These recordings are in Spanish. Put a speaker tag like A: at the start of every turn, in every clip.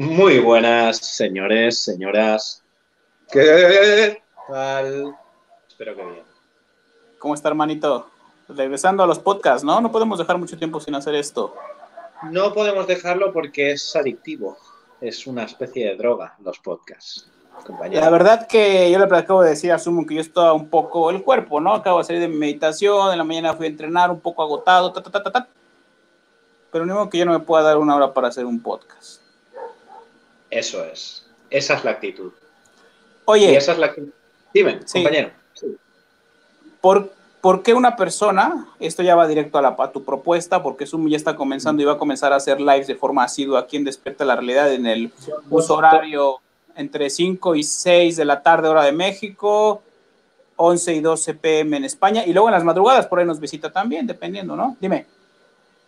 A: Muy buenas, señores, señoras. ¿Qué tal? Espero que bien.
B: ¿Cómo está, hermanito? Regresando a los podcasts, ¿no? No podemos dejar mucho tiempo sin hacer esto.
A: No podemos dejarlo porque es adictivo. Es una especie de droga, los podcasts.
B: La verdad que yo le acabo de decir a Sumo que yo estaba un poco el cuerpo, ¿no? Acabo de salir de mi meditación, en la mañana fui a entrenar un poco agotado, ta, ta, ta, ta, ta. Pero ni modo que yo no me pueda dar una hora para hacer un podcast.
A: Eso es. Esa es la actitud.
B: Oye.
A: Y esa es la Dime, compañero.
B: ¿por, ¿Por qué una persona, esto ya va directo a, la, a tu propuesta, porque Zoom ya está comenzando y va a comenzar a hacer lives de forma asidua aquí en Despierta la Realidad en el uso horario entre 5 y 6 de la tarde hora de México, 11 y 12 pm en España, y luego en las madrugadas por ahí nos visita también, dependiendo, ¿no? Dime.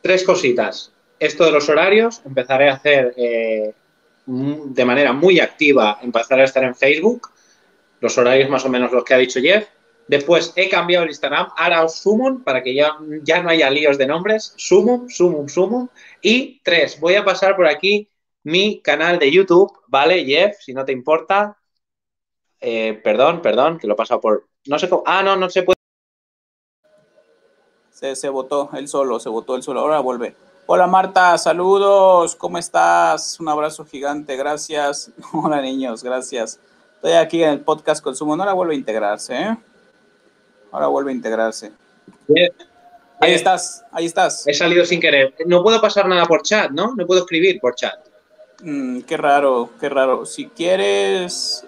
A: Tres cositas. Esto de los horarios, empezaré a hacer eh, de manera muy activa, empezaré a estar en Facebook, los horarios más o menos los que ha dicho Jeff. Después he cambiado el Instagram, ahora os Sumon, para que ya, ya no haya líos de nombres, Sumum, Sumum, Sumum. Y tres, voy a pasar por aquí mi canal de YouTube, ¿vale, Jeff? Si no te importa. Eh, perdón, perdón, que lo he pasado por... No sé cómo... Ah, no, no se puede...
B: Se, se votó él solo, se votó él solo. Ahora vuelve. Hola Marta, saludos, ¿cómo estás? Un abrazo gigante, gracias. Hola niños, gracias. Estoy aquí en el podcast Consumo, ahora vuelve a integrarse, ¿eh? Ahora vuelve a integrarse. Ahí estás, ahí estás.
A: He salido sin querer. No puedo pasar nada por chat, ¿no? No puedo escribir por chat.
B: Mm, qué raro, qué raro. Si quieres,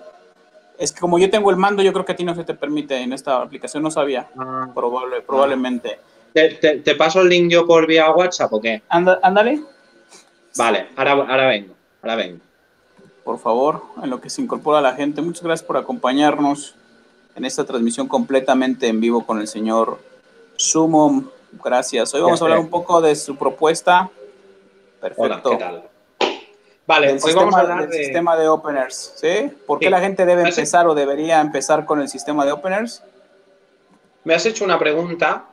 B: es que como yo tengo el mando, yo creo que a ti no se te permite en esta aplicación, no sabía. Ah. Probable, probablemente.
A: ¿Te, paso el link yo por vía WhatsApp o qué?
B: ándale.
A: Vale, ahora, ahora vengo, ahora vengo.
B: Por favor, en lo que se incorpora la gente, muchas gracias por acompañarnos en esta transmisión completamente en vivo con el señor Sumo. Gracias. Hoy vamos a hablar un poco de su propuesta. Perfecto.
A: ¿qué tal? Vale, hoy
B: sistema,
A: vamos a hablar
B: del sistema de openers, ¿sí? ¿Por qué la gente debe empezar o debería empezar con el sistema de openers?
A: Me has hecho una pregunta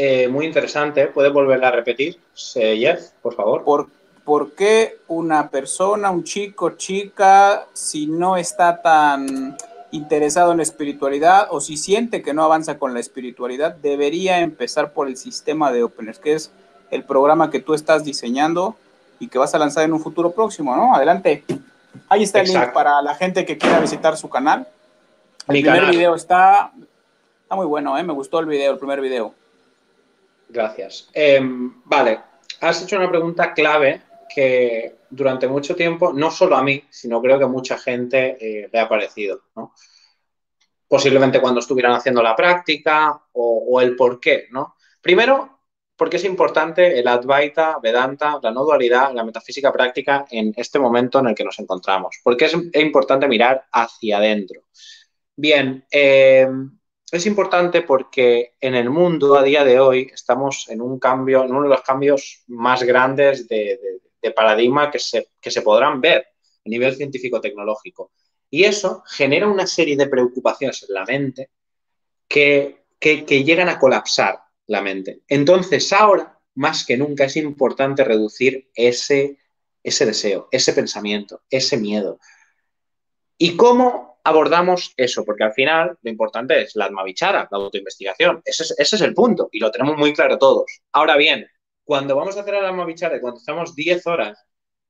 A: eh, muy interesante. ¿Puedes volverla a repetir, Jeff, por favor?
B: ¿Por, ¿Por qué una persona, un chico, chica, si no está tan interesado en la espiritualidad o si siente que no avanza con la espiritualidad, debería empezar por el sistema de openers, que es el programa que tú estás diseñando y que vas a lanzar en un futuro próximo, ¿no? Adelante. Ahí está el link para la gente que quiera visitar su canal. El primer video está, está muy bueno, ¿eh? Me gustó el video, el primer video.
A: Gracias. Em, vale, has hecho una pregunta clave que durante mucho tiempo, no solo a mí, sino creo que mucha gente eh, le ha parecido, ¿no? Posiblemente cuando estuvieran haciendo la práctica o, el por qué, ¿no? Primero, porque es importante el Advaita, Vedanta, la no dualidad, la metafísica práctica en este momento en el que nos encontramos. Porque es, importante mirar hacia adentro. Bien, eh, es importante porque en el mundo a día de hoy estamos en un cambio, en uno de los cambios más grandes de, paradigma que se, que se podrán ver a nivel científico-tecnológico. Y eso genera una serie de preocupaciones en la mente que, que, llegan a colapsar la mente. Entonces, ahora, más que nunca, es importante reducir ese, ese deseo, ese pensamiento, ese miedo. ¿Y cómo abordamos eso, porque al final lo importante es la almavichara, la autoinvestigación. Ese es, el punto y lo tenemos muy claro todos. Ahora bien, cuando vamos a hacer el almavichara, cuando estamos 10 horas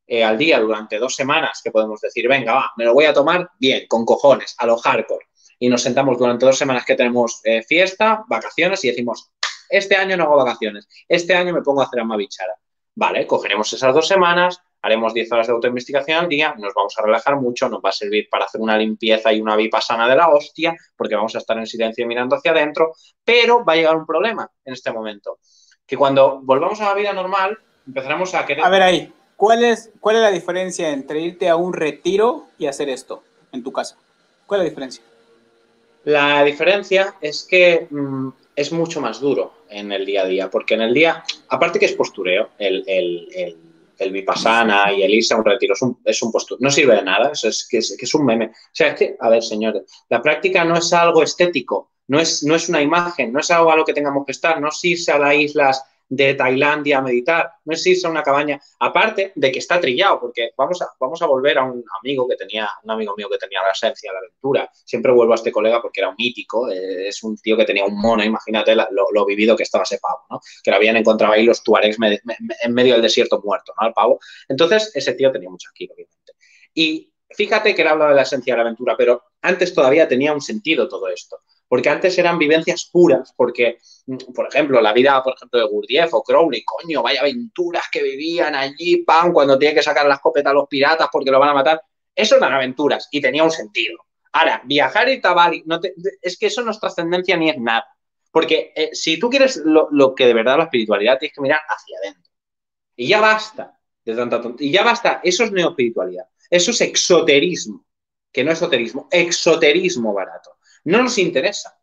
A: eh, al día durante dos semanas, que podemos decir, venga, va, me lo voy a tomar bien, con cojones, a lo hardcore. Y nos sentamos durante dos semanas que tenemos eh, fiesta, vacaciones y decimos, este año no hago vacaciones, este año me pongo a hacer almavichara. Vale, cogeremos esas dos semanas, haremos 10 horas de autoinvestigación al día, nos vamos a relajar mucho, nos va a servir para hacer una limpieza y una sana de la hostia, porque vamos a estar en silencio mirando hacia adentro, pero va a llegar un problema en este momento, que cuando volvamos a la vida normal, empezaremos a querer...
B: A ver ahí, ¿cuál es, cuál es la diferencia entre irte a un retiro y hacer esto en tu casa? ¿Cuál es la diferencia?
A: La diferencia es que mm, es mucho más duro en el día a día, porque en el día, aparte que es postureo, el el Vipassana y el irse a un retiro es un, es un no sirve de nada, es, es, que es un meme. O sea, es que, a ver, señores, la práctica no es algo estético, no es, no es una imagen, no es algo a lo que tengamos que estar, no es irse a las islas de Tailandia a meditar, no a una cabaña, aparte de que está trillado, porque vamos a, vamos a volver a un amigo que tenía, un amigo mío que tenía la esencia, la aventura. Siempre vuelvo a este colega porque era un mítico, eh, es un tío que tenía un mono, imagínate lo, vivido que estaba ese pavo, ¿no? Que lo habían encontrado ahí los tuaregs en medio del desierto muerto, ¿no? Al pavo. Entonces, ese tío tenía mucho aquí, obviamente. Y fíjate que él habla de la esencia de la aventura, pero antes todavía tenía un sentido todo esto porque antes eran vivencias puras, porque, por ejemplo, la vida, por ejemplo, de Gurdjieff o Crowley, coño, vaya aventuras que vivían allí, pan, cuando tiene que sacar la escopeta a los piratas porque lo van a matar, eso eran aventuras y tenía un sentido. Ahora, viajar y tabali, no es que eso no es trascendencia ni es nada, porque eh, si tú quieres lo, que de verdad la espiritualidad, tienes que mirar hacia adentro. Y ya basta de tanta Y ya basta, eso es neoespiritualidad, eso es exoterismo, que no es esoterismo, exoterismo barato no nos interesa.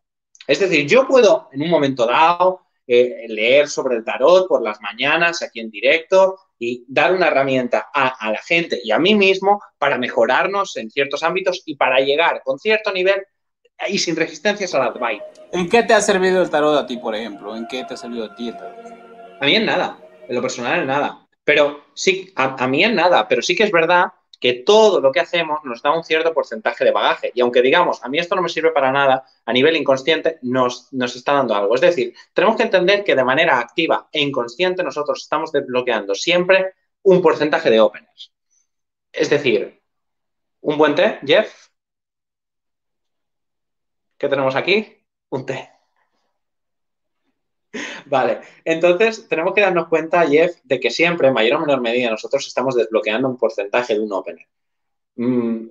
A: Es decir, yo puedo en un momento dado eh, leer sobre el tarot por las mañanas aquí en directo y dar una herramienta a, la gente y a mí mismo para mejorarnos en ciertos ámbitos y para llegar con cierto nivel y sin resistencias a la advice.
B: ¿En qué te ha servido el tarot a ti, por ejemplo? ¿En qué te ha servido a ti el tarot?
A: A mí en nada, en lo personal en nada. Pero sí, a mí en nada, pero sí que es verdad que todo lo que hacemos nos da un cierto porcentaje de bagaje. Y aunque digamos, a mí esto no me sirve para nada, a nivel inconsciente nos, nos está dando algo. Es decir, tenemos que entender que de manera activa e inconsciente nosotros estamos desbloqueando siempre un porcentaje de openers. Es decir, un buen té, Jeff. ¿Qué tenemos aquí? Un té. Vale, entonces tenemos que darnos cuenta, Jeff, de que siempre, en mayor o menor medida, nosotros estamos desbloqueando un porcentaje de un opener. Mm,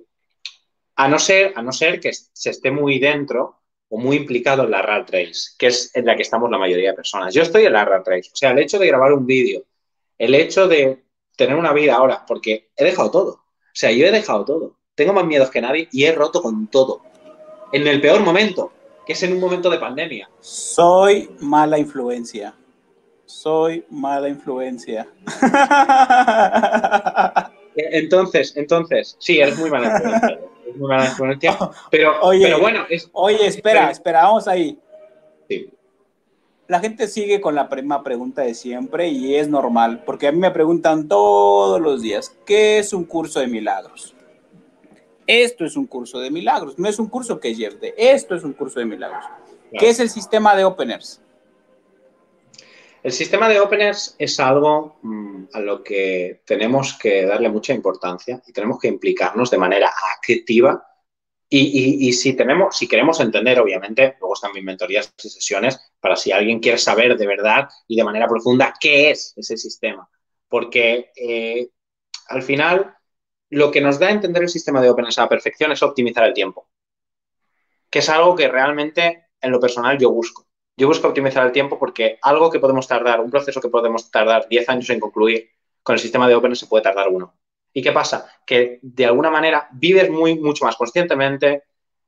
A: a, no ser, a no ser que se esté muy dentro o muy implicado en la rat race, que es en la que estamos la mayoría de personas. Yo estoy en la rat race, o sea, el hecho de grabar un vídeo, el hecho de tener una vida ahora, porque he dejado todo. O sea, yo he dejado todo. Tengo más miedos que nadie y he roto con todo. En el peor momento, que es en un momento de pandemia.
B: Soy mala influencia. Soy mala influencia.
A: Entonces, entonces, sí, eres muy mala influencia. muy mala influencia. Pero, oye, bueno.
B: oye, espera, espera, vamos ahí. Sí. La gente sigue con la misma pregunta de siempre y es normal, porque a mí me preguntan todos los días, ¿qué es un curso de milagros? Esto es un curso de milagros, no es un curso que yerde, esto es un curso de milagros. ¿Qué es el sistema de openers?
A: El sistema de openers es algo mm, a lo que tenemos que darle mucha importancia y tenemos que implicarnos de manera activa. Y, si, tenemos, si queremos entender, obviamente, luego están mis mentorías y sesiones para si alguien quiere saber de verdad y de manera profunda qué es ese sistema. Porque eh, al final lo que nos da a entender el sistema de OpenS a la perfección es optimizar el tiempo, que es algo que realmente en lo personal yo busco. Yo busco optimizar el tiempo porque algo que podemos tardar, un proceso que podemos tardar 10 años en concluir, con el sistema de OpenS se puede tardar uno. ¿Y qué pasa? Que de alguna manera vives muy, mucho más conscientemente,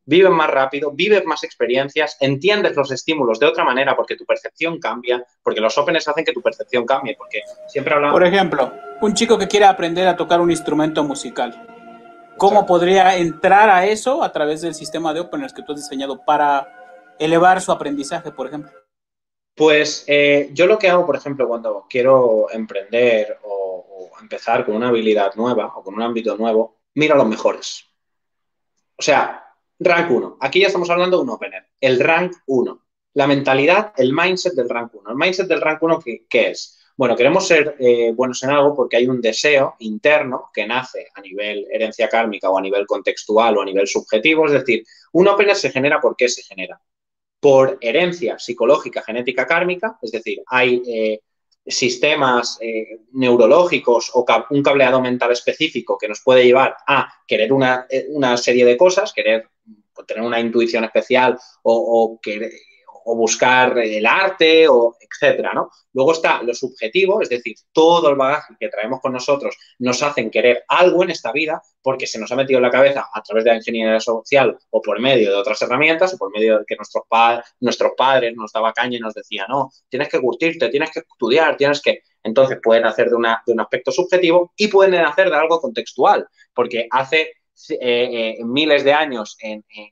A: vives más rápido, vives más experiencias, entiendes los estímulos de otra manera porque tu percepción cambia, porque los opens hacen que tu percepción cambie, porque siempre hablamos...
B: Por ejemplo, un chico que quiere aprender a tocar un instrumento musical, ¿cómo podría entrar a eso a través del sistema de openers que tú has diseñado para elevar su aprendizaje, por ejemplo?
A: Pues eh, yo lo que hago, por ejemplo, cuando quiero emprender o, o empezar con una habilidad nueva o con un ámbito nuevo, miro a los mejores. O sea, Rank 1. Aquí ya estamos hablando de un opener. El rank 1. La mentalidad, el mindset del rank 1. El mindset del rank 1, ¿qué, es? Bueno, queremos ser eh, buenos en algo porque hay un deseo interno que nace a nivel herencia kármica o a nivel contextual o a nivel subjetivo. Es decir, un opener se genera ¿por qué se genera? Por herencia psicológica, genética kármica. Es decir, hay eh, sistemas eh, neurológicos o un cableado mental específico que nos puede llevar a querer una serie de cosas, querer tener una intuición especial o, o buscar el arte, o etcétera, ¿no? Luego está lo subjetivo, es decir, todo el bagaje que traemos con nosotros nos hacen querer algo en esta vida porque se nos ha metido en la cabeza a través de la ingeniería social o por medio de otras herramientas o por medio de que nuestros, padres nos daba caña y nos decía, no, tienes que curtirte, tienes que estudiar, tienes que... Entonces pueden hacer de, de un aspecto subjetivo y pueden hacer de algo contextual, porque hace eh, eh, miles de años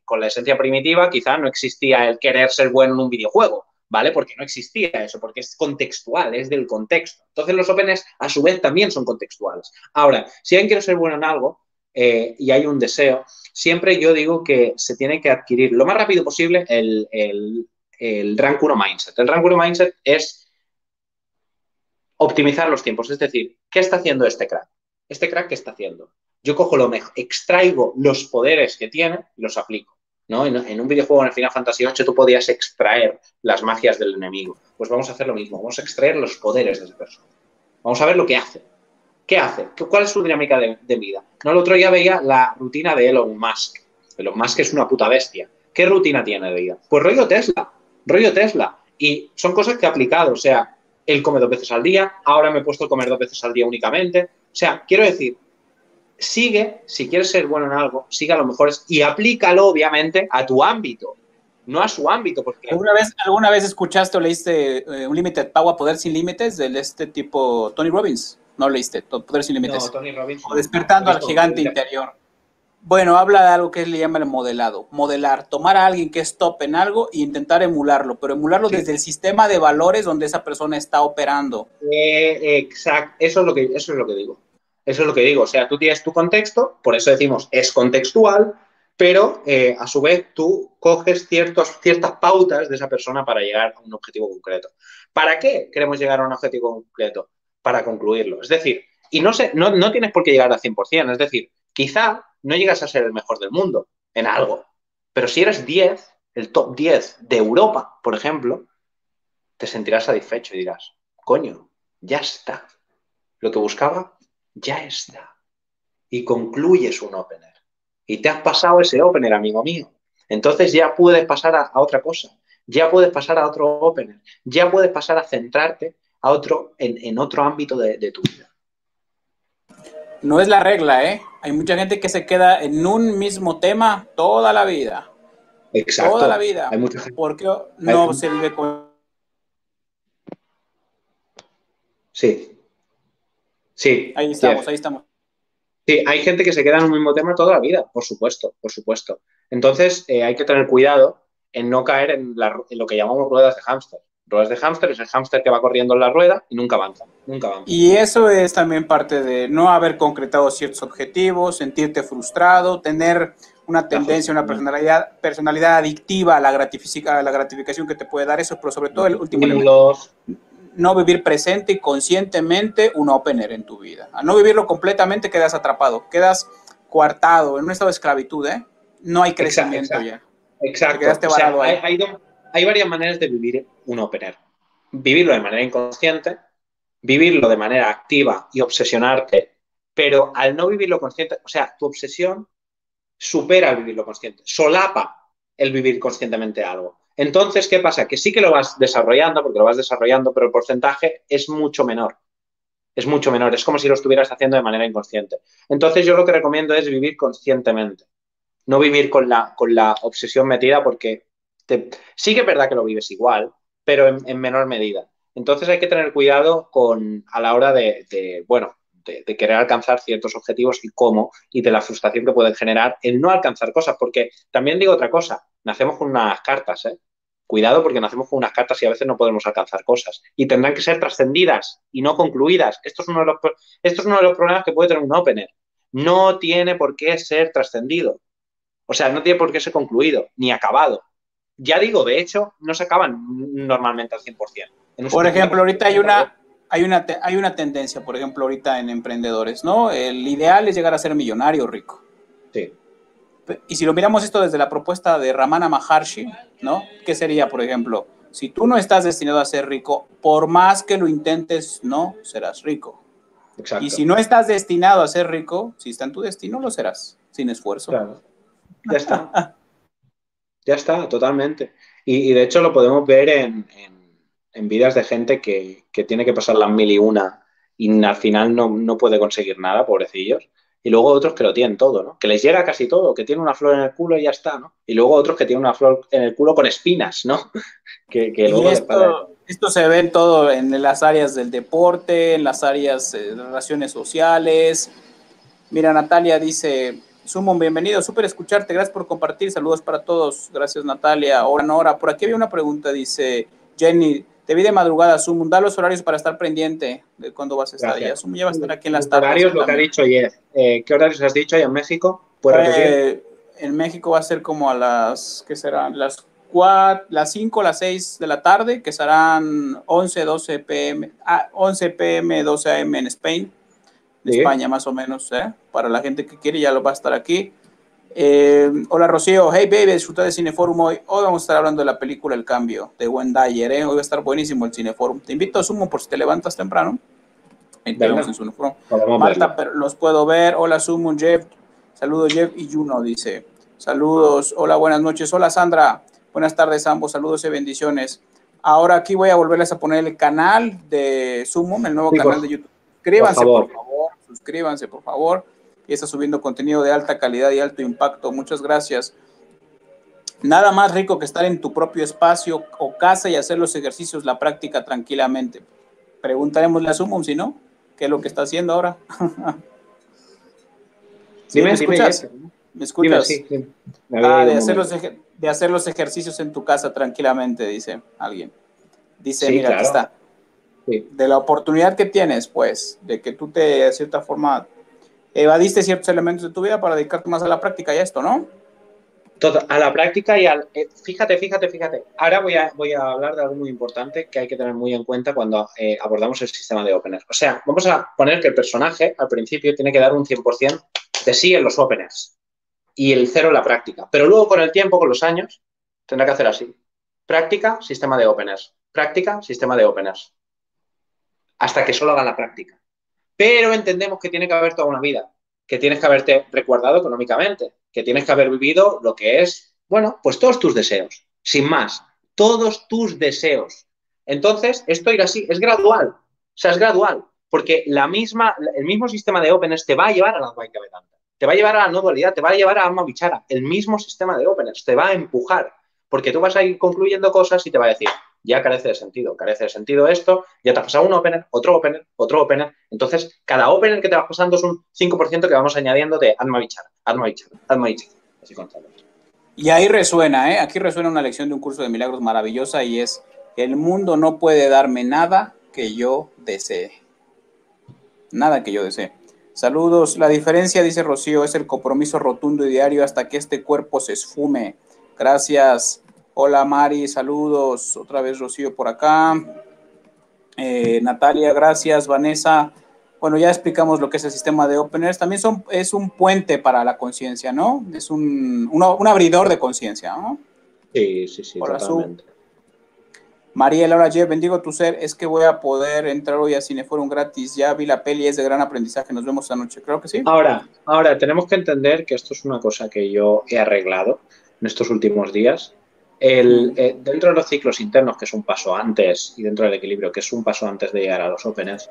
A: con la esencia primitiva, quizá no existía el querer ser bueno en un videojuego, ¿vale? Porque no existía eso, porque es contextual, es del contexto. Entonces los openers a su vez también son contextuales. Ahora, si alguien quiere ser bueno en algo eh, y hay un deseo, siempre yo digo que se tiene que adquirir lo más rápido posible el, el, el Rank 1 Mindset. El Rank 1 Mindset es optimizar los tiempos, es decir, ¿qué está haciendo este crack? ¿Este crack qué está haciendo? Yo cojo lo mejor, extraigo los poderes que tiene y los aplico. ¿no? En, un videojuego en el Final Fantasy VIII tú podías extraer las magias del enemigo. Pues vamos a hacer lo mismo, vamos a extraer los poderes de esa persona. Vamos a ver lo que hace. ¿Qué hace? ¿Cuál es su dinámica de, vida? No, el otro día veía la rutina de Elon Musk. Elon Musk es una puta bestia. ¿Qué rutina tiene de vida? Pues rollo Tesla, rollo Tesla. Y son cosas que ha aplicado. O sea, él come dos veces al día, ahora me he puesto a comer dos veces al día únicamente. O sea, quiero decir, sigue, si quieres ser bueno en algo, sigue a lo mejor y aplícalo, obviamente, a tu ámbito, no a su ámbito. Porque...
B: ¿Alguna vez, ¿Alguna vez escuchaste o leíste eh, un Limited Power, Poder sin Límites, de este tipo Tony Robbins? No leíste, Poder sin Límites. No, Tony Robbins. O despertando al gigante interior. Bueno, habla de algo que él le llama el modelado. Modelar, tomar a alguien que es top en algo e intentar emularlo, pero emularlo desde el sistema de valores donde esa persona está operando.
A: Eh, exacto, eso es, lo que, eso es lo que digo. Eso es lo que digo. O sea, tú tienes tu contexto, por eso decimos es contextual, pero eh, a su vez tú coges ciertas pautas de esa persona para llegar a un objetivo concreto. ¿Para qué queremos llegar a un objetivo concreto? Para concluirlo. Es decir, y no, sé, no, no tienes por qué llegar al 100%, es decir, quizá no llegas a ser el mejor del mundo en algo, pero si eres 10, el top 10 de Europa, por ejemplo, te sentirás satisfecho y dirás, coño, ya está. Lo que buscaba, ya está. Y concluyes un opener. Y te has pasado ese opener, amigo mío. Entonces ya puedes pasar a, otra cosa. Ya puedes pasar a otro opener. Ya puedes pasar a centrarte a otro, en, otro ámbito de tu vida.
B: No es la regla, ¿eh? Hay mucha gente que se queda en un mismo tema toda la vida. Exacto. Toda la vida. Hay mucha gente. Porque no se vive con.
A: Sí. Sí.
B: Ahí estamos, ahí estamos.
A: Sí, hay gente que se queda en un mismo tema toda la vida, por supuesto, por supuesto. Entonces, eh, hay que tener cuidado en no caer en, en lo que llamamos ruedas de hámster ruedas de hámster, es el hámster que va corriendo en la rueda y nunca avanza, nunca avanza.
B: Y eso es también parte de no haber concretado ciertos objetivos, sentirte frustrado, tener una tendencia, una personalidad, personalidad adictiva a la, a la gratificación que te puede dar eso, pero sobre todo el último no vivir presente y conscientemente un opener en tu vida. A no vivirlo completamente quedas atrapado, quedas coartado, en un estado de esclavitud, ¿eh? No hay crecimiento ya.
A: Exacto. hay, hay varias maneras de vivir un opener. Vivirlo de manera inconsciente, vivirlo de manera activa y obsesionarte, pero al no vivirlo consciente, o sea, tu obsesión supera el vivirlo consciente, solapa el vivir conscientemente algo. Entonces, ¿qué pasa? Que sí que lo vas desarrollando, porque lo vas desarrollando, pero el porcentaje es mucho menor. Es mucho menor. Es como si lo estuvieras haciendo de manera inconsciente. Entonces, yo lo que recomiendo es vivir conscientemente. No vivir con la, con la obsesión metida, porque sí que es verdad que lo vives igual, pero en, menor medida. Entonces hay que tener cuidado con, a la hora de, bueno, de, querer alcanzar ciertos objetivos y cómo, y de la frustración que pueden generar el no alcanzar cosas, porque también digo otra cosa, nacemos con unas cartas, ¿eh? Cuidado porque nacemos con unas cartas y a veces no podemos alcanzar cosas. Y tendrán que ser trascendidas y no concluidas. Esto es, uno de los, esto es uno de los problemas que puede tener un opener. No tiene por qué ser trascendido. O sea, no tiene por qué ser concluido, ni acabado ya digo, de hecho, no se acaban normalmente al 100%.
B: Por ejemplo, ahorita hay una, hay, una, hay una tendencia, por ejemplo, ahorita en emprendedores, ¿no? El ideal es llegar a ser millonario rico.
A: Sí.
B: Y si lo miramos esto desde la propuesta de Ramana Maharshi, ¿no? ¿Qué sería, por ejemplo? Si tú no estás destinado a ser rico, por más que lo intentes, no serás rico. Exacto. Y si no estás destinado a ser rico, si está en tu destino, lo serás, sin esfuerzo. Claro.
A: Ya está. Ya está, totalmente. Y, de hecho lo podemos ver en, vidas de gente que, tiene que pasar las mil y una y al final no, puede conseguir nada, pobrecillos. Y luego otros que lo tienen todo, ¿no? Que les llega casi todo, que tienen una flor en el culo y ya está, ¿no? Y luego otros que tienen una flor en el culo con espinas, ¿no? que, luego
B: esto, esto, se ve en todo, en las áreas del deporte, en las áreas eh, de relaciones sociales. Mira, Natalia dice, Sumo, bienvenido, súper escucharte, gracias por compartir, saludos para todos, gracias Natalia, hora Nora, por aquí había una pregunta, dice, Jenny, te vi de madrugada, Zoom, da los horarios para estar pendiente de cuándo vas a estar allá. Zoom ya va a estar aquí en las tardes.
A: Horarios, lo que ha dicho ayer. Eh, ¿Qué horarios has dicho ahí en México?
B: Eh, en México va a ser como a las, ¿qué serán? Las 4, las 5, las 6 de la tarde, que serán 11, 12 pm, ah, 11 pm, 12 am en España, de España más o menos, ¿eh? Para la gente que quiere ya lo va a estar aquí. Eh, hola Rocío, hey baby, disfruta de Cineforum hoy. Hoy vamos a estar hablando de la película El Cambio de Wendayer, ¿eh? Hoy va a estar buenísimo el Cineforum. Te invito a Sumo por si te levantas temprano. en Cineforum. Marta, pero los puedo ver. Hola Sumo, Jeff. Saludos Jeff y Juno, dice. Saludos, hola, buenas noches. Hola Sandra, buenas tardes ambos, saludos y bendiciones. Ahora aquí voy a volverles a poner el canal de Sumo, el nuevo canal de YouTube. Suscríbanse, por favor, suscríbanse, por favor y está subiendo contenido de alta calidad y alto impacto. Muchas gracias. Nada más rico que estar en tu propio espacio o casa y hacer los ejercicios, la práctica tranquilamente. Preguntaremos a Sumum si no, ¿qué es lo que está haciendo ahora?
A: ¿Sí, me, escuchas?
B: ¿Me escuchas? Ah, de, hacer los de hacer los ejercicios en tu casa tranquilamente, dice alguien. Dice, mira, aquí está. De la oportunidad que tienes, pues, de que tú te, de cierta forma, evadiste ciertos elementos de tu vida para dedicarte más a la práctica y a esto, ¿no?
A: Todo, a la práctica y al... Eh, fíjate, fíjate, fíjate. Ahora voy a, voy a hablar de algo muy importante que hay que tener muy en cuenta cuando eh, abordamos el sistema de openers. O sea, vamos a poner que el personaje al principio tiene que dar un 100% de sí en los openers y el cero en la práctica. Pero luego con el tiempo, con los años, tendrá que hacer así. Práctica, sistema de openers. Práctica, sistema de openers. Hasta que solo haga la práctica pero entendemos que tiene que haber toda una vida, que tienes que haberte recuerdado económicamente, que tienes que haber vivido lo que es, bueno, pues todos tus deseos, sin más, todos tus deseos. Entonces, esto irá así, es gradual, o sea, es gradual, porque la misma, el mismo sistema de openers te va a llevar a la Advaita Vedanta, te va a llevar a la no dualidad, te va a llevar a Alma Bichara, el mismo sistema de openers, te va a empujar, porque tú vas a ir concluyendo cosas y te va a decir, ya carece de sentido. Carece de sentido esto, ya te has pasado un opener, otro opener, otro opener. Entonces, cada opener que te vas pasando es un 5% que vamos añadiendo de Atma Vichara, Atma Vichara, Atma Vichara. Así
B: Y ahí resuena, ¿eh? Aquí resuena una lección de un curso de milagros maravillosa y es, el mundo no puede darme nada que yo desee. Nada que yo desee. Saludos. La diferencia, dice Rocío, es el compromiso rotundo y diario hasta que este cuerpo se esfume. Gracias. Hola Mari, saludos. Otra vez Rocío por acá. Eh, Natalia, gracias. Vanessa, bueno, ya explicamos lo que es el sistema de openers. También son, es un puente para la conciencia, ¿no? Es un, un abridor de conciencia, ¿no?
A: Sí, sí, sí, Hola, totalmente.
B: María Laura bendigo tu ser. Es que voy a poder entrar hoy a Cineforum gratis. Ya vi la peli, es de gran aprendizaje. Nos vemos esta noche. Creo que sí.
A: Ahora, ahora, tenemos que entender que esto es una cosa que yo he arreglado en estos últimos días eh, dentro de los ciclos internos, que es un paso antes, y dentro del equilibrio, que es un paso antes de llegar a los openers,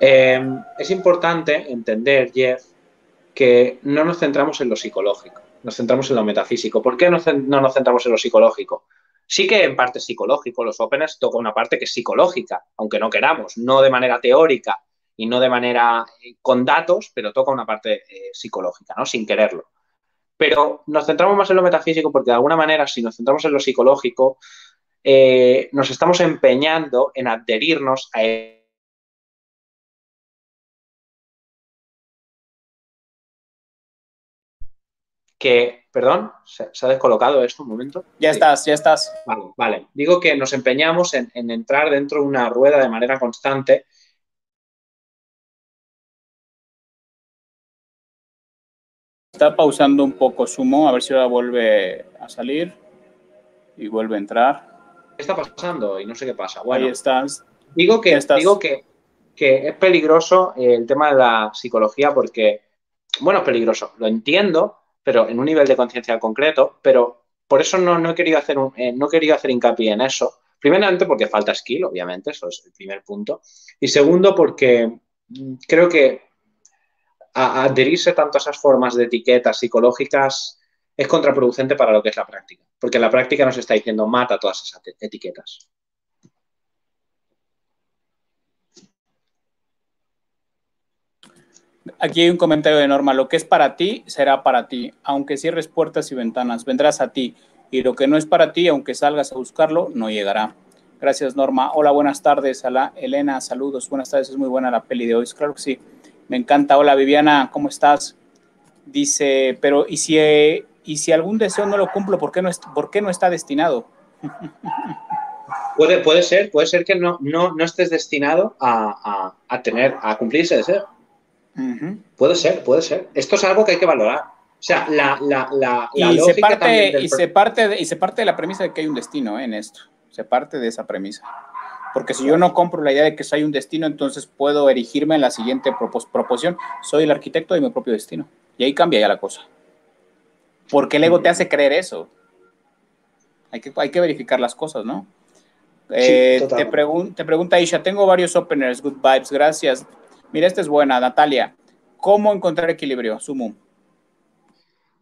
A: em, es importante entender, Jeff, que no nos centramos en lo psicológico, nos centramos en lo metafísico. ¿Por qué no, nos centramos en lo psicológico? Sí que en parte psicológico, los openers toca una parte que es psicológica, aunque no queramos, no de manera teórica y no de manera eh, con datos, pero toca una parte eh, psicológica, ¿no? Sin quererlo. Pero nos centramos más en lo metafísico porque de alguna manera, si nos centramos en lo psicológico, eh, nos estamos empeñando en adherirnos a que, perdón, ¿se, ha descolocado esto un momento?
B: Ya estás, ya estás.
A: Vale, vale. Digo que nos empeñamos en, en, entrar dentro de una rueda de manera constante
B: Está pausando un poco Sumo, a ver si ahora vuelve a salir y vuelve a entrar.
A: ¿Qué está pasando? Y no sé qué pasa.
B: Bueno, Ahí estás.
A: Digo que, digo que, que es peligroso el tema de la psicología porque, bueno, es peligroso, lo entiendo, pero en un nivel de conciencia concreto, pero por eso no, no he querido hacer un, eh, no he querido hacer hincapié en eso. Primeramente porque falta skill, obviamente, eso es el primer punto. Y segundo porque mm, creo que a, adherirse tanto a esas formas de etiquetas psicológicas es contraproducente para lo que es la práctica, porque la práctica nos está diciendo mata todas esas etiquetas.
B: Aquí hay un comentario de Norma. Lo que es para ti será para ti. Aunque cierres puertas y ventanas, vendrás a ti. Y lo que no es para ti, aunque salgas a buscarlo, no llegará. Gracias, Norma. Hola, buenas tardes. A Elena, saludos. Buenas tardes, es muy buena la peli de hoy. Claro que sí. Me encanta. Hola, Viviana, ¿cómo estás? Dice, pero ¿y si, y si algún deseo no lo cumplo, ¿por qué no, por qué no está destinado?
A: Puede, puede ser, puede ser que no, no, no estés destinado a, a, tener, a cumplir ese deseo. Puede ser, puede ser. Esto es algo que hay que valorar. O sea, la, la, la,
B: y se parte, y se parte de, y se parte de la premisa de que hay un destino ¿eh? en esto. Se parte de esa premisa. Porque si yo no compro la idea de que hay un destino, entonces puedo erigirme en la siguiente proposición. Soy el arquitecto de mi propio destino. Y ahí cambia ya la cosa. Porque el ego te hace creer eso. Hay que, hay que verificar las cosas, ¿no? Eh, te, te pregunta Isha, tengo varios openers, good vibes, gracias. Mira, esta es buena, Natalia. ¿Cómo encontrar equilibrio, Sumo?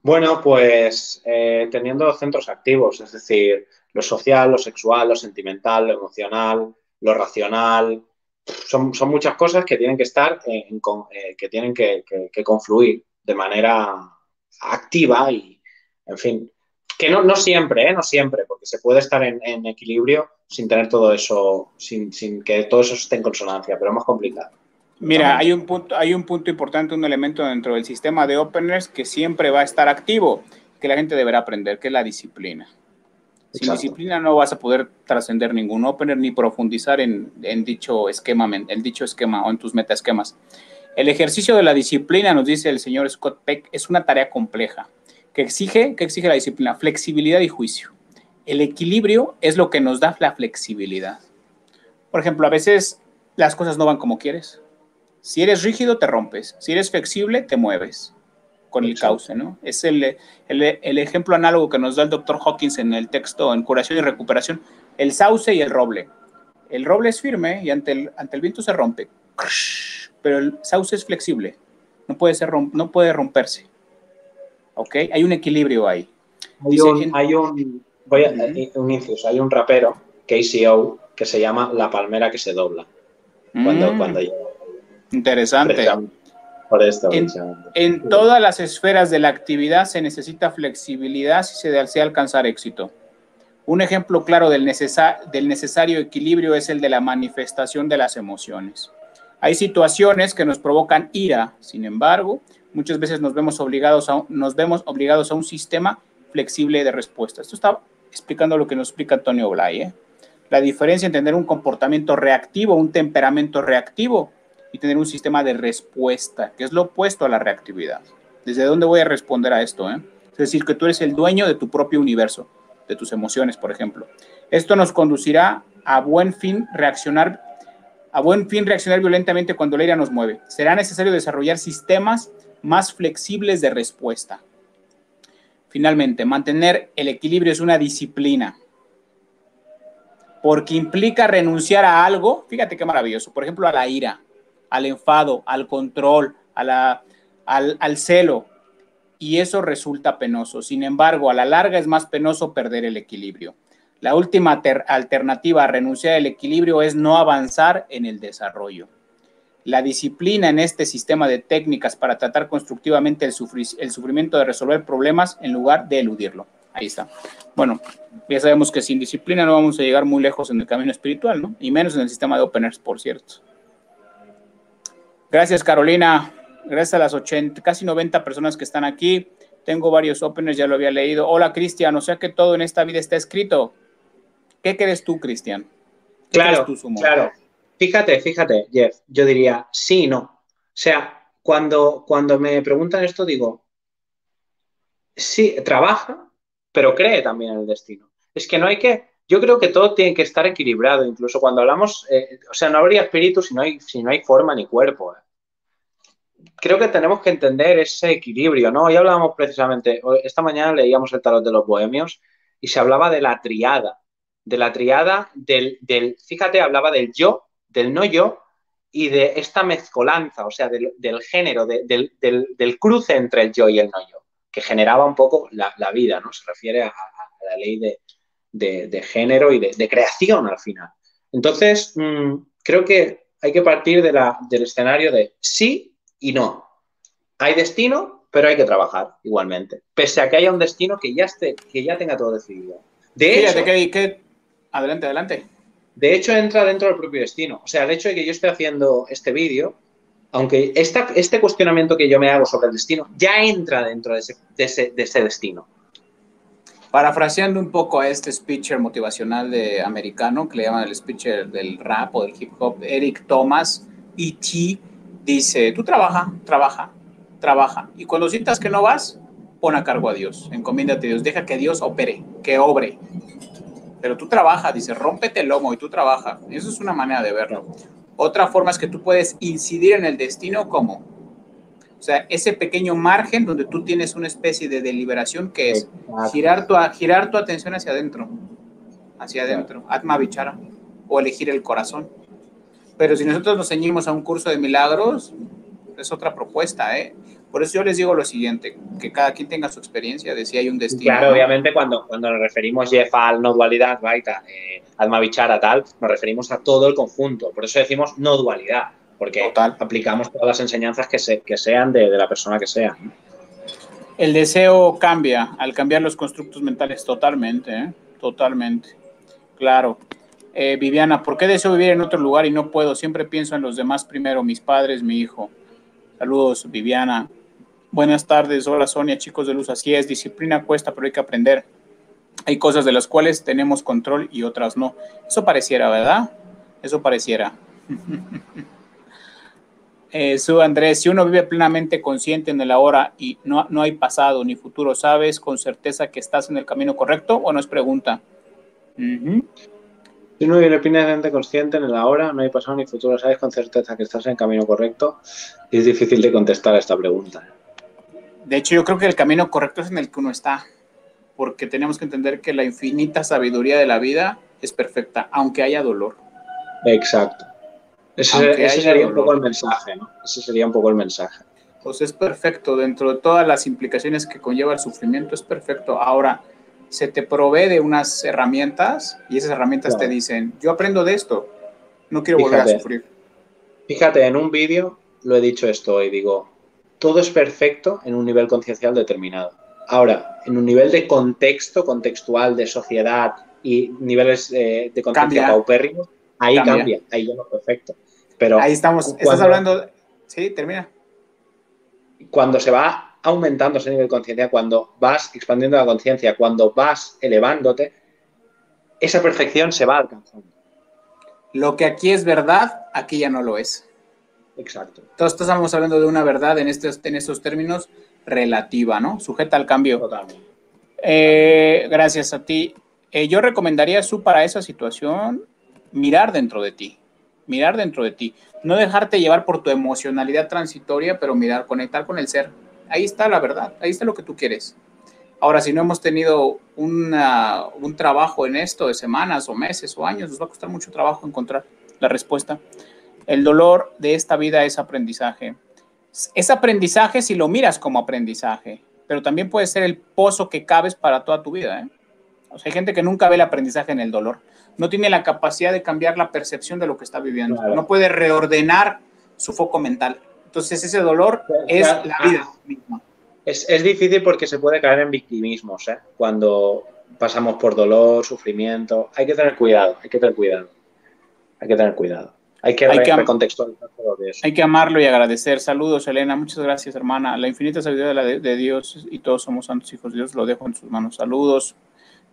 A: Bueno, pues eh, teniendo centros activos, es decir, lo social, lo sexual, lo sentimental, lo emocional, lo racional. Son, muchas cosas que tienen que estar, en, eh, que tienen que, confluir de manera activa y, en fin, que no, no siempre, ¿eh? no siempre, porque se puede estar en, equilibrio sin tener todo eso, sin, sin, que todo eso esté en consonancia, pero es más complicado.
B: Mira, hay un, punto, hay un punto importante, un elemento dentro del sistema de openers que siempre va a estar activo, que la gente deberá aprender, que es la disciplina. Sin disciplina no vas a poder trascender ningún opener ni profundizar en, en, dicho esquema, en dicho esquema o en tus metaesquemas. El ejercicio de la disciplina, nos dice el señor Scott Peck, es una tarea compleja que exige, que exige la disciplina, flexibilidad y juicio. El equilibrio es lo que nos da la flexibilidad. Por ejemplo, a veces las cosas no van como quieres si eres rígido, te rompes. Si eres flexible, te mueves con el cauce, ¿no? Es el, el, ejemplo análogo que nos da el doctor Hawkins en el texto en Curación y Recuperación, el sauce y el roble. El roble es firme y ante el, ante el viento se rompe, pero el sauce es flexible, no puede, ser no puede romperse. ¿Ok? Hay un equilibrio ahí.
A: Hay un, hay un, voy a, un inciso, hay un rapero, KCO, que se llama La palmera que se dobla. Cuando, mm. cuando
B: Interesante. Por esto, en, todas las esferas de la actividad se necesita flexibilidad si se desea alcanzar éxito. Un ejemplo claro del, del necesario equilibrio es el de la manifestación de las emociones. Hay situaciones que nos provocan ira, sin embargo, muchas veces nos vemos obligados a, nos vemos obligados a un sistema flexible de respuesta. Esto está explicando lo que nos explica Antonio Blay. ¿eh? La diferencia entre tener un comportamiento reactivo, un temperamento reactivo, y tener un sistema de respuesta, que es lo opuesto a la reactividad. ¿Desde dónde voy a responder a esto? Eh? Es decir, que tú eres el dueño de tu propio universo, de tus emociones, por ejemplo. Esto nos conducirá a buen fin reaccionar a buen fin reaccionar violentamente cuando la ira nos mueve. Será necesario desarrollar sistemas más flexibles de respuesta. Finalmente, mantener el equilibrio es una disciplina, porque implica renunciar a algo, fíjate qué maravilloso, por ejemplo, a la ira, al enfado, al control, a la, al, celo, y eso resulta penoso. Sin embargo, a la larga es más penoso perder el equilibrio. La última alternativa a renunciar al equilibrio es no avanzar en el desarrollo. La disciplina en este sistema de técnicas para tratar constructivamente el, el sufrimiento de resolver problemas en lugar de eludirlo. Ahí está. Bueno, ya sabemos que sin disciplina no vamos a llegar muy lejos en el camino espiritual, ¿no? Y menos en el sistema de openers, por cierto. Gracias, Carolina. Gracias a las 80, casi 90 personas que están aquí. Tengo varios openers, ya lo había leído. Hola, Cristian. O sea que todo en esta vida está escrito. ¿Qué crees tú, Cristian?
A: Claro, claro. Fíjate, fíjate, Jeff. Yo diría sí y no. O sea, cuando, cuando me preguntan esto, digo, sí, trabaja, pero cree también en el destino. Es que no hay que, yo creo que todo tiene que estar equilibrado, incluso cuando hablamos, eh, o sea, no habría espíritu si no hay, si no hay forma ni cuerpo. Creo que tenemos que entender ese equilibrio, ¿no? Hoy hablábamos precisamente, esta mañana leíamos el tarot de los bohemios y se hablaba de la triada, de la triada del, del fíjate, hablaba del yo, del no yo y de esta mezcolanza, o sea, del, género, del, del, cruce entre el yo y el no yo, que generaba un poco la, vida, ¿no? Se refiere a la ley de, de, género y de, creación al final. Entonces, mm, creo que hay que partir de la, del escenario de sí y no. Hay destino, pero hay que trabajar igualmente, pese a que haya un destino que ya esté, que ya tenga todo decidido. De
B: Fíjate que, adelante, adelante.
A: De hecho, entra dentro del propio destino. O sea, el hecho de que yo esté haciendo este vídeo, aunque este cuestionamiento que yo me hago sobre el destino ya entra dentro de ese, de ese destino.
B: Parafraseando un poco a este speaker motivacional de americano, que le llaman el speaker del rap o del hip hop, Eric Thomas, E.T., dice, tú trabaja, trabaja, trabaja. Y cuando sientas que no vas, pon a cargo a Dios, encomiéndate a Dios, deja que Dios opere, que obre. Pero tú trabaja, dice, rómpete el lomo y tú trabaja. Eso es una manera de verlo. Otra forma es que tú puedes incidir en el destino como, o sea, ese pequeño margen donde tú tienes una especie de deliberación que es girar tu, girar tu atención hacia adentro, hacia adentro, Atma Vichara, o elegir el corazón. Pero si nosotros nos ceñimos a un curso de milagros, es otra propuesta, ¿eh? Por eso yo les digo lo siguiente, que cada quien tenga su experiencia de si hay un destino.
A: Claro, obviamente cuando, cuando nos referimos Jeff al no dualidad, right, eh, alma bichara, tal, nos referimos a todo el conjunto. Por eso decimos no dualidad, porque aplicamos todas las enseñanzas que, se, que sean de, de, la persona que sea.
B: El deseo cambia al cambiar los constructos mentales totalmente, ¿eh? totalmente. Claro. Eh, Viviana, ¿por qué deseo vivir en otro lugar y no puedo? Siempre pienso en los demás primero, mis padres, mi hijo. Saludos, Viviana. Buenas tardes, hola Sonia, chicos de luz, así es, disciplina cuesta, pero hay que aprender. Hay cosas de las cuales tenemos control y otras no. Eso pareciera, ¿verdad? Eso pareciera. eh, Su Andrés, si uno vive plenamente consciente en el ahora y no, no hay pasado ni futuro, ¿sabes con certeza que estás en el camino correcto o no es pregunta?
A: Si uno vive plenamente consciente en el ahora, no hay pasado ni futuro, ¿sabes con certeza que estás en el camino correcto? Y es difícil de contestar a esta pregunta.
B: De hecho, yo creo que el camino correcto es en el que uno está, porque tenemos que entender que la infinita sabiduría de la vida es perfecta, aunque haya dolor.
A: Exacto. Ese, sería un poco el mensaje, ¿no? Ese sería un poco el mensaje.
B: Pues es perfecto, dentro de todas las implicaciones que conlleva el sufrimiento, es perfecto. Ahora, se te provee de unas herramientas y esas herramientas te dicen, yo aprendo de esto, no quiero volver a sufrir.
A: Fíjate, en un vídeo lo he dicho esto y digo, todo es perfecto en un nivel conciencial determinado. Ahora, en un nivel de contexto, contextual, de sociedad y niveles eh, de conciencia paupérrimos, ahí cambia. ahí ya no perfecto. Pero
B: ahí estamos, estás hablando, sí, termina.
A: Cuando se va aumentando ese nivel de conciencia, cuando vas expandiendo la conciencia, cuando vas elevándote, esa perfección se va alcanzando.
B: Lo que aquí es verdad, aquí ya no lo es.
A: Exacto.
B: Entonces estamos hablando de una verdad en estos, en estos términos relativa, ¿no? Sujeta al cambio.
A: Totalmente.
B: Eh, gracias a ti. Eh, yo recomendaría, su para esa situación, mirar dentro de ti. Mirar dentro de ti. No dejarte llevar por tu emocionalidad transitoria, pero mirar, conectar con el ser. Ahí está la verdad, ahí está lo que tú quieres. Ahora, si no hemos tenido un trabajo en esto de semanas o meses o años, nos va a costar mucho trabajo encontrar la respuesta. El dolor de esta vida es aprendizaje. Es aprendizaje si lo miras como aprendizaje, pero también puede ser el pozo que cabes para toda tu vida. ¿eh? O sea, hay gente que nunca ve el aprendizaje en el dolor. No tiene la capacidad de cambiar la percepción de lo que está viviendo. No puede reordenar su foco mental. Entonces, ese dolor es la vida misma.
A: Es, es, difícil porque se puede caer en victimismos, ¿eh? Cuando pasamos por dolor, sufrimiento. Hay que tener cuidado, hay que tener cuidado. Hay que tener cuidado. Hay que, recontextualizar todo eso.
B: Hay que amarlo y agradecer. Saludos, Elena. Muchas gracias, hermana. La infinita sabiduría de, Dios y todos somos santos hijos de Dios. Lo dejo en sus manos. Saludos.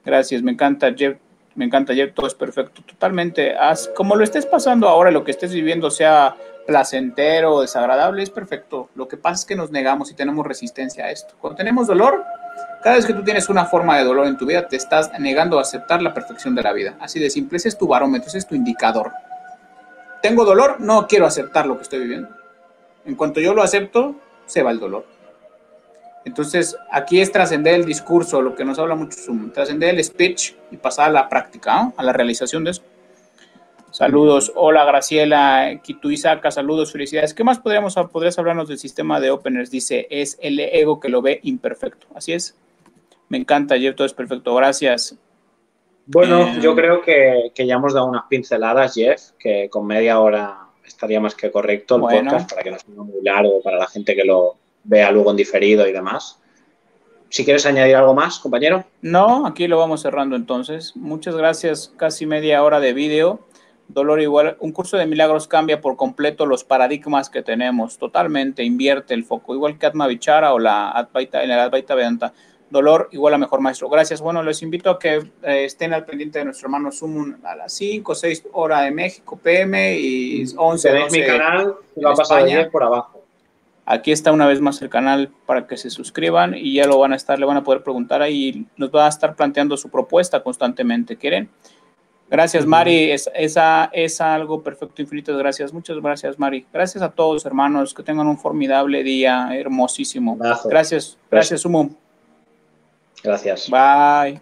B: Gracias. Me encanta, Jeff. Me encanta, Jeff. Todo es perfecto. Totalmente. Haz, como lo estés pasando ahora, lo que estés viviendo, sea placentero o desagradable, es perfecto. Lo que pasa es que nos negamos y tenemos resistencia a esto. Cuando tenemos dolor, cada vez que tú tienes una forma de dolor en tu vida, te estás negando a aceptar la perfección de la vida. Así de simple. Ese es tu barómetro, ese es tu indicador tengo dolor, no quiero aceptar lo que estoy viviendo. En cuanto yo lo acepto, se va el dolor. Entonces, aquí es trascender el discurso, lo que nos habla mucho Zoom, trascender el speech y pasar a la práctica, a la realización de eso. Saludos, hola Graciela, Kituizaka, saludos, felicidades. ¿Qué más podríamos, podrías hablarnos del sistema de openers? Dice, es el ego que lo ve imperfecto. Así es. Me encanta, ayer todo es perfecto. Gracias.
A: Bueno, eh, yo creo que, ya hemos dado unas pinceladas, Jeff, que con media hora estaría más que correcto el podcast para que no sea muy largo para la gente que lo vea luego en diferido y demás. Si quieres añadir algo más, compañero.
B: No, aquí lo vamos cerrando entonces. Muchas gracias, casi media hora de vídeo. Dolor igual, un curso de milagros cambia por completo los paradigmas que tenemos, totalmente, invierte el foco, igual que Atma Vichara o la Advaita, en la Advaita Vedanta. Dolor igual a mejor maestro. Gracias. Bueno, les invito a que eh, estén al pendiente de nuestro hermano Sumun a las 5 o 6 horas de México PM y 11
A: de mi canal, va a pasar por abajo.
B: Aquí está una vez más el canal para que se suscriban y ya lo van a estar, le van a poder preguntar ahí, nos va a estar planteando su propuesta constantemente. ¿Quieren? Gracias, Mari. Es, esa es algo perfecto, infinito. Gracias. Muchas gracias, Mari. Gracias a todos, hermanos. Que tengan un formidable día, hermosísimo. Gracias. Gracias, Sumo.
A: Gracias.
B: Bye.